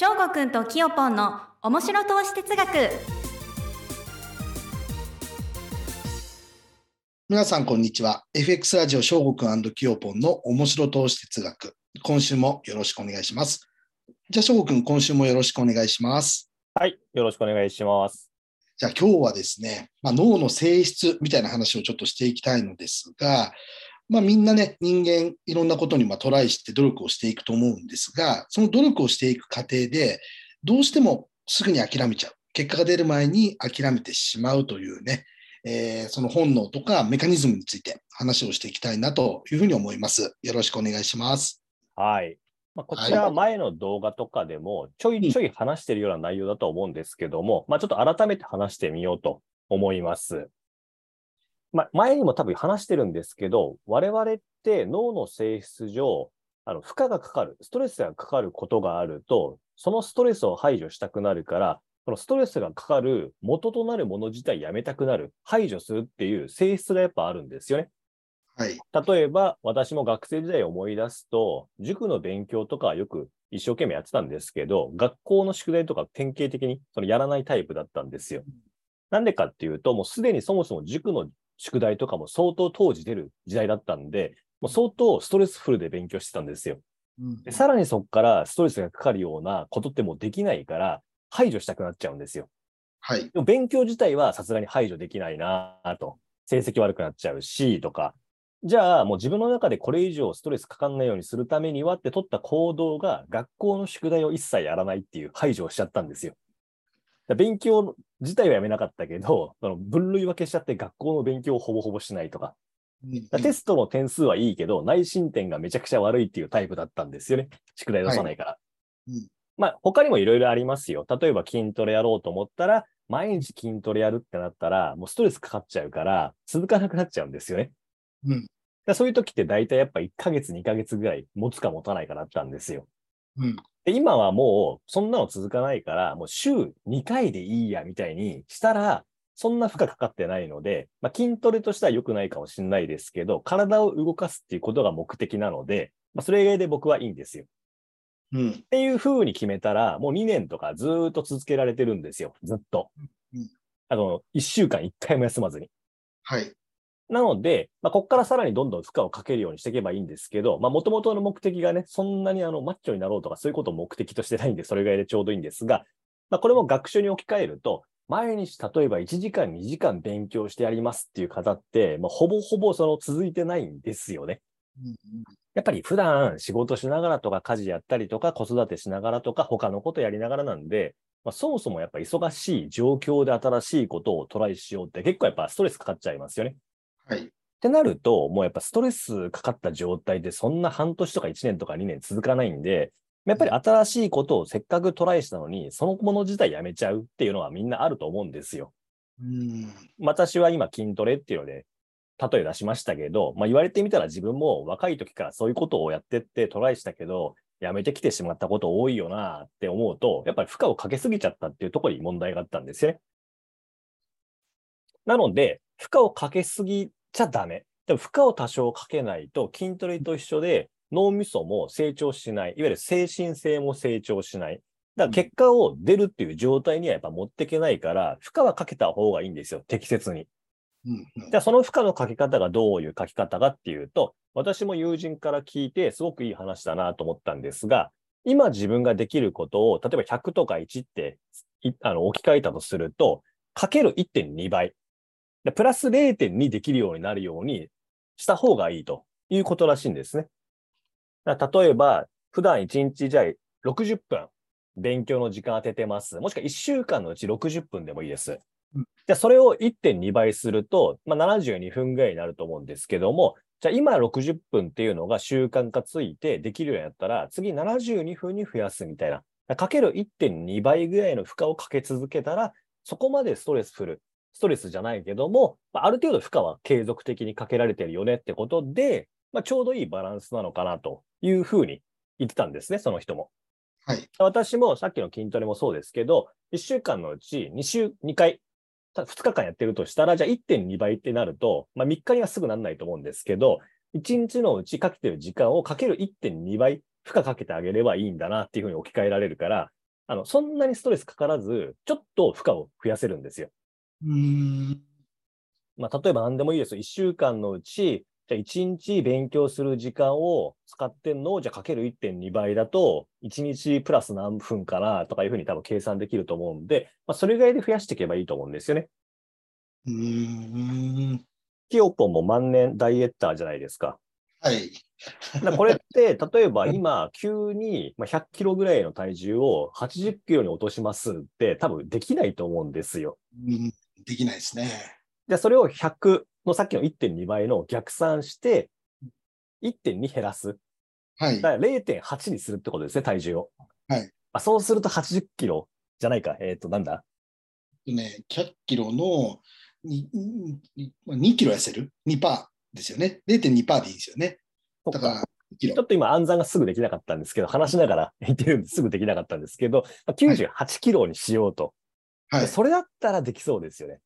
翔吾くんときよぽんの面白投資哲学。皆さんこんにちは。FX ラジオ翔吾くんきよぽんの面白投資哲学。今週もよろしくお願いします。じゃあ翔吾くん今週もよろしくお願いします。はいよろしくお願いします。じゃあ今日はですね、まあ、脳の性質みたいな話をちょっとしていきたいのですが、まあ、みんなね、人間、いろんなことにまトライして努力をしていくと思うんですが、その努力をしていく過程で、どうしてもすぐに諦めちゃう。結果が出る前に諦めてしまうというね、えー、その本能とかメカニズムについて話をしていきたいなというふうに思います。よろしくお願いします。はい。まあ、こちら前の動画とかでもちょいちょい話しているような内容だと思うんですけども、うん、まあ、ちょっと改めて話してみようと思います。まあ、前にも多分話してるんですけど、我々って脳の性質上、あの負荷がかかる、ストレスがかかることがあると、そのストレスを排除したくなるから、そのストレスがかかる元となるもの自体やめたくなる、排除するっていう性質がやっぱあるんですよね。はい、例えば、私も学生時代を思い出すと、塾の勉強とかはよく一生懸命やってたんですけど、学校の宿題とか典型的にそのやらないタイプだったんですよ。なんでかっていうと、もうすでにそもそも塾の宿題とかも相当当時出る時代だったんで、もう相当ストレスフルで勉強してたんですよ。でさらにそこからストレスがかかるようなことってもうできないから排除したくなっちゃうんですよ。はい。でも勉強自体はさすがに排除できないなと。成績悪くなっちゃうし、とか。じゃあもう自分の中でこれ以上ストレスかかんないようにするためにはって取った行動が学校の宿題を一切やらないっていう排除をしちゃったんですよ。勉強自体はやめなかったけど、その分類分けしちゃって学校の勉強をほぼほぼしないとか。テストの点数はいいけど、内申点がめちゃくちゃ悪いっていうタイプだったんですよね。宿題出さないから。はいうん、まあ、他にもいろいろありますよ。例えば筋トレやろうと思ったら、毎日筋トレやるってなったら、もうストレスかかっちゃうから、続かなくなっちゃうんですよね。うん、そういう時って大体やっぱ1ヶ月、2ヶ月ぐらい持つか持たないかだったんですよ。うん、で今はもうそんなの続かないから、もう週2回でいいやみたいにしたら、そんな負荷かかってないので、まあ、筋トレとしては良くないかもしれないですけど、体を動かすっていうことが目的なので、まあ、それで僕はいいんですよ。うん、っていう風に決めたら、もう2年とかずっと続けられてるんですよ、ずっと。うん、あの、1週間1回も休まずに。はい。なので、まあ、ここからさらにどんどん負荷をかけるようにしていけばいいんですけど、もともとの目的がね、そんなにあのマッチョになろうとかそういうことを目的としてないんで、それぐらいでちょうどいいんですが、まあ、これも学習に置き換えると、毎日例えば1時間、2時間勉強してやりますっていう方って、まあ、ほぼほぼその続いてないんですよね。やっぱり普段仕事しながらとか家事やったりとか子育てしながらとか他のことやりながらなんで、まあ、そもそもやっぱ忙しい状況で新しいことをトライしようって結構やっぱストレスかかっちゃいますよね。はい。ってなると、もうやっぱストレスかかった状態でそんな半年とか1年とか2年続かないんで、やっぱり新しいことをせっかくトライしたのに、そのもの自体やめちゃうっていうのはみんなあると思うんですよ。うん私は今筋トレっていうので、例え出しましたけど、まあ、言われてみたら自分も若い時からそういうことをやってってトライしたけど、やめてきてしまったこと多いよなって思うと、やっぱり負荷をかけすぎちゃったっていうところに問題があったんですよね。なので、負荷をかけすぎちゃダメ。でも負荷を多少かけないと筋トレと一緒で脳みそも成長しない。いわゆる精神性も成長しない。だから結果を出るっていう状態にはやっぱ持っていけないから、負荷はかけた方がいいんですよ。適切に。じゃあその負荷のかけ方がどういうかけ方かっていうと、私も友人から聞いてすごくいい話だなと思ったんですが、今自分ができることを、例えば100とか1ってあの置き換えたとすると、かける1.2倍。でプラス0.2できるようになるようにした方がいいということらしいんですね。例えば、普段1日じゃあ60分勉強の時間当ててます。もしくは1週間のうち60分でもいいです。うん、じゃあそれを1.2倍すると、まあ、72分ぐらいになると思うんですけども、じゃあ今60分っていうのが習慣化ついてできるようになったら、次72分に増やすみたいな。かける1.2倍ぐらいの負荷をかけ続けたら、そこまでストレスフルストレスじゃないけども、ある程度負荷は継続的にかけられてるよねってことで、まあ、ちょうどいいバランスなのかなというふうに言ってたんですね、その人も。はい、私もさっきの筋トレもそうですけど、1週間のうち2週、2回、2日間やってるとしたら、じゃあ1.2倍ってなると、まあ、3日にはすぐなんないと思うんですけど、1日のうちかけてる時間をかける1.2倍負荷かけてあげればいいんだなっていうふうに置き換えられるから、あの、そんなにストレスかからず、ちょっと負荷を増やせるんですよ。うーん。まあ、例えば何でもいいですよ。1週間のうち、じゃあ1日勉強する時間を使ってんのを、じゃあかける1.2倍だと、1日プラス何分かなとかいうふうに多分計算できると思うんで、まあ、それぐらいで増やしていけばいいと思うんですよね。うーん。キヨポンも万年ダイエッターじゃないですか。はい。これって、例えば今、急にまあ100キロぐらいの体重を80キロに落としますって、多分できないと思うんですよ。うんできないですね。じゃあそれを100のさっきの1.2倍の逆算して、1.2減らす。はい。だから0.8にするってことですね、体重を。はい。あそうすると80キロじゃないか。えっ、と、なんだ？ね、100キロのにに2キロ痩せる ?2% ですよね。0.2%でいいですよね。だから、2キロちょ。っと今暗算がすぐできなかったんですけど、話しながら言ってるんですぐできなかったんですけど、まあ98キロにしようと。はい。それだったらできそうですよね。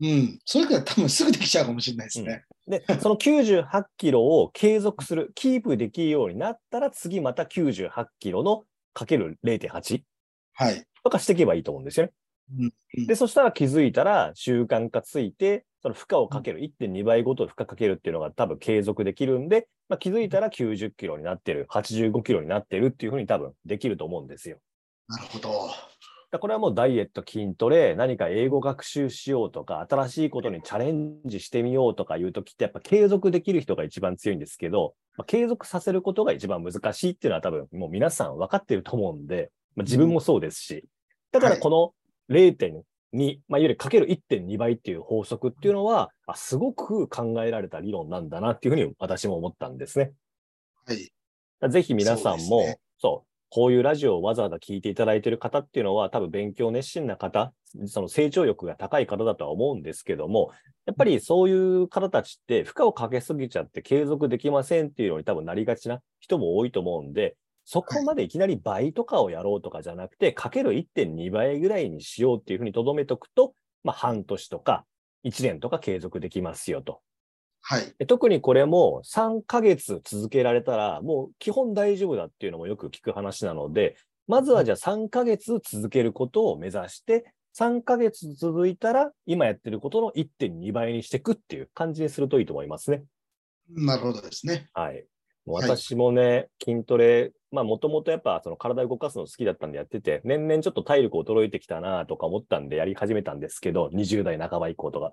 うん。それから多分すぐできちゃうかもしれないですね。で、その98キロを継続する、キープできるようになったら、次また98キロのかける0.8はい。とかしていけばいいと思うんですよね。うんうんで、そしたら気づいたら習慣化ついて、その負荷をかける、1.2倍ごと負荷かけるっていうのが多分継続できるんで、まあ、気づいたら90キロになってる、85キロになってるっていうふうに多分できると思うんですよ。なるほど。これはもうダイエット、筋トレ、何か英語学習しようとか、新しいことにチャレンジしてみようとかいうときって、やっぱ継続できる人が一番強いんですけど、まあ、継続させることが一番難しいっていうのは多分もう皆さん分かってると思うんで、まあ、自分もそうですし、だからこの0.2、まあ、いわゆるかける1.2倍っていう法則っていうのは、あすごく考えられた理論なんだなっていうふうに私も思ったんですね。はい。ぜひ皆さんも、そうねこういうラジオをわざわざ聞いていただいている方っていうのは、多分勉強熱心な方、その成長欲が高い方だとは思うんですけども、やっぱりそういう方たちって負荷をかけすぎちゃって継続できませんっていうのに多分なりがちな人も多いと思うんで、そこまでいきなり倍とかをやろうとかじゃなくて、かける1.2倍ぐらいにしようっていうふうに留めとくと、まあ半年とか1年とか継続できますよと。はい。で特にこれも3ヶ月続けられたら、もう基本大丈夫だっていうのもよく聞く話なので、まずはじゃあ3ヶ月続けることを目指して、3ヶ月続いたら、今やってることの1.2倍にしていくっていう感じにするといいと思いますね。なるほどですね。はい。も私もね、筋トレ、まあもともとやっぱその体を動かすの好きだったんでやってて、年々ちょっと体力衰えてきたなとか思ったんでやり始めたんですけど、20代半ば以降とか。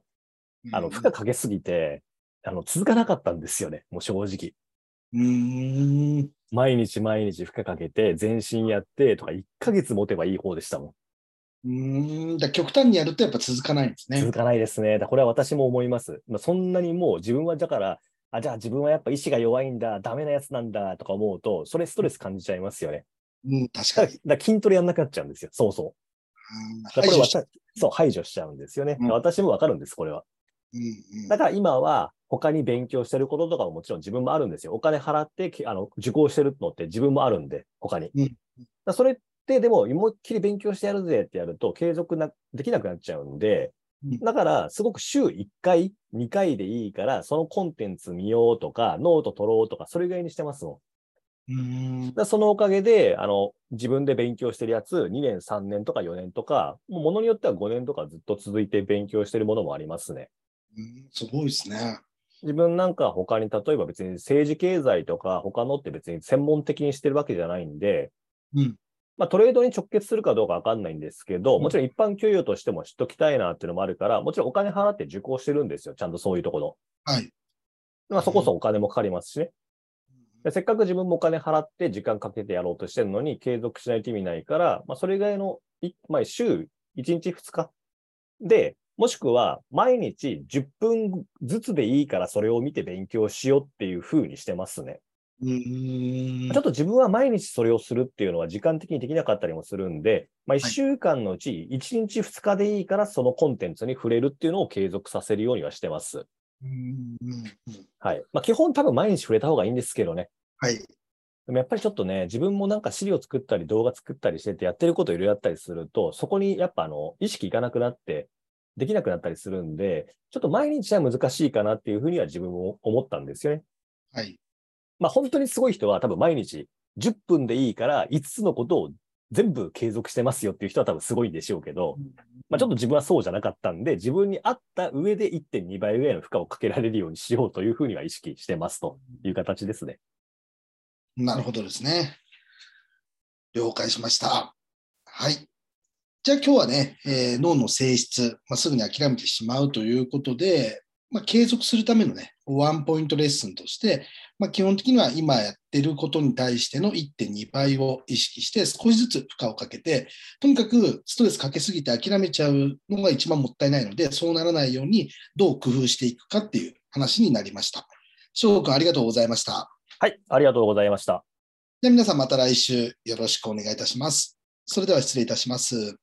あの、負荷かけすぎて、あの、続かなかったんですよね。もう正直。うーん。毎日毎日負荷かけて、全身やってとか、1ヶ月持てばいい方でしたもん。うーん。だ極端にやるとやっぱ続かないんですね続。かないですね。だこれは私も思います。まあ、そんなにもう自分はだから、あ、じゃあ自分はやっぱ意志が弱いんだ、ダメなやつなんだとか思うと、それストレス感じちゃいますよね。うん、確かにだ筋トレやんなくなっちゃうんですよ。そうそう。うんだからこれ私そう、排除しちゃうんですよね。うん私もわかるんです、これは。だから今は他に勉強してることとかももちろん自分もあるんですよ。お金払ってきあの受講してるのって自分もあるんで、他に。うんだそれってでも思いっきり勉強してやるぜってやると継続なできなくなっちゃうんで、うんだからすごく週1回、2回でいいから、そのコンテンツ見ようとか、ノート取ろうとか、それぐらいにしてますもん。うーんだそのおかげで、あの、自分で勉強してるやつ、2年、3年とか4年とか、ものによっては5年とかずっと続いて勉強してるものもありますね。うんすごいですね。自分なんか他に、例えば別に政治経済とか他のって別に専門的にしてるわけじゃないんで、うんまあトレードに直結するかどうかわかんないんですけど、うんもちろん一般教養としても知っときたいなっていうのもあるから、もちろんお金払って受講してるんですよ。ちゃんとそういうところ。はい。まあそこそお金もかかりますしね。でせっかく自分もお金払って時間かけてやろうとしてるのに継続しないと意味ないから、まあ、それ以外のい、まあ、週1日2日で、もしくは毎日10分ずつでいいからそれを見て勉強しようっていう風にしてますね。ちょっと自分は毎日それをするっていうのは時間的にできなかったりもするんで、まあ、1週間のうち1日2日でいいからそのコンテンツに触れるっていうのを継続させるようにはしてます。はい。まあ、基本多分毎日触れた方がいいんですけどね。はい。でもやっぱりちょっとね、自分もなんか資料作ったり動画作ったりしててやってることいろいろやったりすると、そこにやっぱあの、意識いかなくなって、できなくなったりするんで、ちょっと毎日は難しいかなっていうふうには自分も思ったんですよね。はい。まあ本当にすごい人は多分毎日10分でいいから5つのことを全部継続してますよっていう人は多分すごいんでしょうけど、まあ、ちょっと自分はそうじゃなかったんで、自分に合った上で1.2倍ぐらいの負荷をかけられるようにしようというふうには意識してますという形ですね。なるほどですね。了解しました。はい。じゃあ今日はね、えー脳の性質、まあ、すぐに諦めてしまうということで、まあ、継続するためのね、ワンポイントレッスンとして、まあ、基本的には今やってることに対しての1.2倍を意識して少しずつ負荷をかけて、とにかくストレスかけすぎて諦めちゃうのが一番もったいないので、そうならないようにどう工夫していくかっていう話になりました。翔吾君ありがとうございました。はい、ありがとうございました。では皆さんまた来週よろしくお願いいたします。それでは失礼いたします。